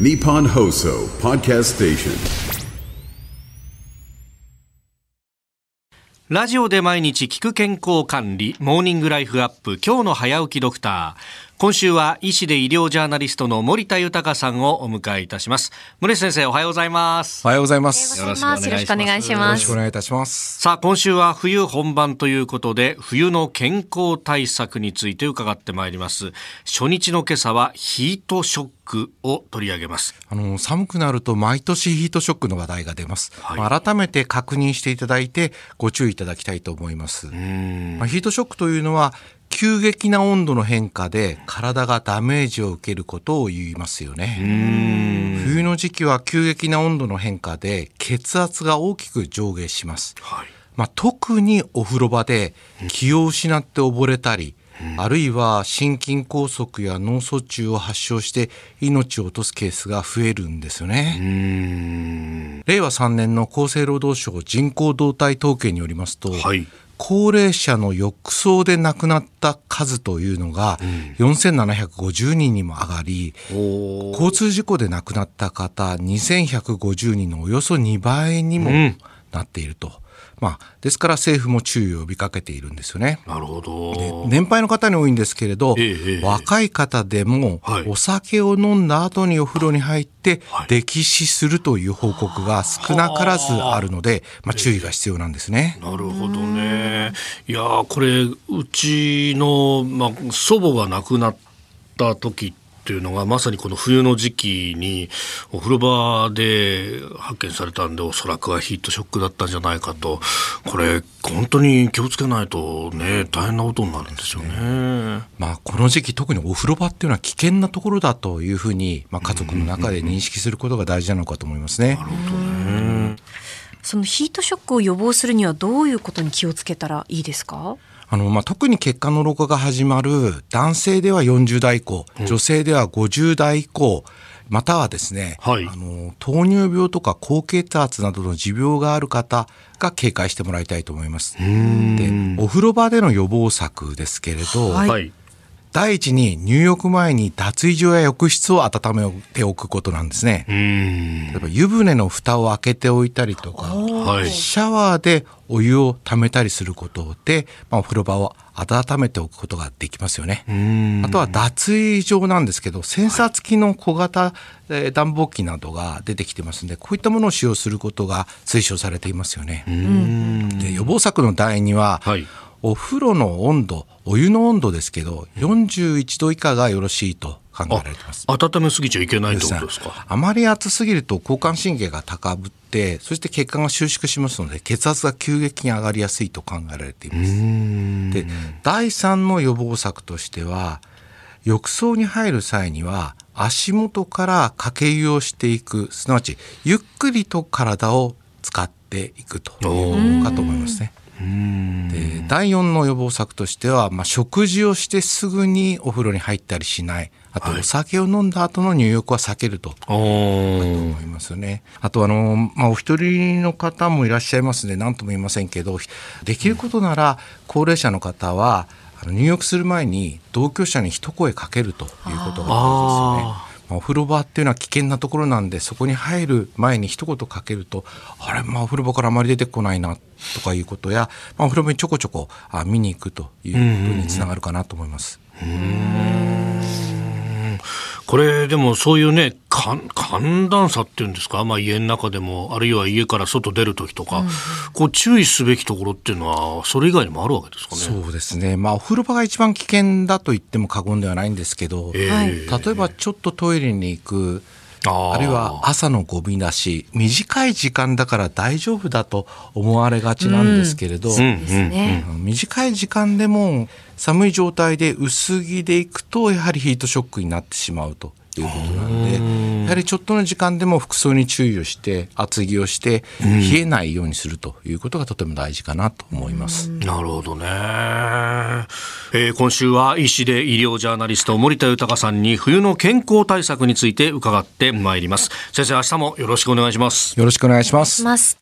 ニポンホーソーパーキャストステーションラジオで毎日聞く健康管理、モーニングライフアップ、今日の早起きドクター。今週は医師で医療ジャーナリストの森田豊さんをお迎えいたします。森田先生、おはようございます。おはようございます。よろしくお願いしますよろしくお願いしよますろしくお願いいたします。さあ、今週は冬本番ということで、冬の健康対策について伺ってまいります。初日の今朝はヒートショックを取り上げます。あの寒くなると毎年ヒートショックの話題が出ます。はいまあ改めて確認していただいてご注意いただきたいと思います。まあヒートショックというのは急激な温度の変化で体がダメージを受けることを言いますよね。冬の時期は急激な温度の変化で血圧が大きく上下します。はい。まあ、特にお風呂場で気を失って溺れたり、あるいは心筋梗塞や脳卒中を発症して命を落とすケースが増えるんですよね。令和3年の厚生労働省人口動態統計によりますと、はい。高齢者の浴槽で亡くなった数というのが4750人にも上がり、お交通事故で亡くなった方2150人のおよそ2倍にもうん。なっていると。まあ、ですから政府も注意を呼びかけているんですよね。なるほど。年配の方に多いんですけれど、ええええ若い方でもはいお酒を飲んだ後にお風呂に入ってはい溺死するという報告が少なからずあるので、まあ、注意が必要なんですね。なるほどね。いやーこれうちの、まあ、祖母が亡くなった時っていうのがまさにこの冬の時期にお風呂場で発見されたんでおそらくはヒートショックだったんじゃないかとこれ本当に気をつけないとね大変なことになるんですよね。まあ、この時期特にお風呂場っていうのは危険なところだというふうに、まあ、家族の中で認識することが大事なのかと思いますね。そのヒートショックを予防するにはどういうことに気をつけたらいいですか？あの、まあ、特に血管の老化が始まる男性では40代以降、女性では50代以降、またはですね、はいあの糖尿病とか高血圧などの持病がある方が警戒してもらいたいと思います。で、お風呂場での予防策ですけれど、はいはい。第一に入浴前に脱衣所や浴室を温めておくことなんですね。うん。例えば湯船の蓋を開けておいたりとか、はい。シャワーでお湯を溜めたりすることで、まあ、お風呂場を温めておくことができますよね。あとは脱衣場なんですけど、センサー付きの小型、えー暖房機などが出てきてますんで、こういったものを使用することが推奨されていますよね。で予防策の第二は、はいお風呂の温度、お湯の温度ですけど、41度以下がよろしいと考えられています。温めすぎちゃいけないってことですか？あまり暑すぎると交感神経が高ぶってそして血管が収縮しますので血圧が急激に上がりやすいと考えられています。で第3の予防策としては浴槽に入る際には足元からかけ湯をしていくすなわちゆっくりと体を使っていくというのかと思いますね。で第4の予防策としては、まあ、食事をしてすぐにお風呂に入ったりしない。あとお酒を飲んだ後の入浴は避けると。おー。思いますよね。あとあの、まあ、お一人の方もいらっしゃいますので何とも言いませんけどできることなら高齢者の方はあの入浴する前に同居者に一声かけるということが大事ですよね。お風呂場っていうのは危険なところなんでそこに入る前に一言かけるとあれ、まあ、お風呂場からあまり出てこないなとかいうことや、まあ、お風呂場にちょこちょこあ見に行くということにつながるかなと思います。これでもそういうね寒寒暖差っていうんですか、まあ、家の中でもあるいは家から外出る時とか、こう注意すべきところっていうのはそれ以外にもあるわけですかね？そうですね、まあ、お風呂場が一番危険だと言っても過言ではないんですけど、ええ。はい例えばちょっとトイレに行くあるいは朝のゴミ出し短い時間だから大丈夫だと思われがちなんですけれど、うんね。うん短い時間でも寒い状態で薄着で行くとやはりヒートショックになってしまうということなんでやはりちょっとの時間でも服装に注意をして厚着をして冷えないようにするということがとても大事かなと思います。なるほどね、えー今週は医師で医療ジャーナリスト森田豊さんに冬の健康対策について伺ってまいります先生明日もよろしくお願いしますよろしくお願いし。ます。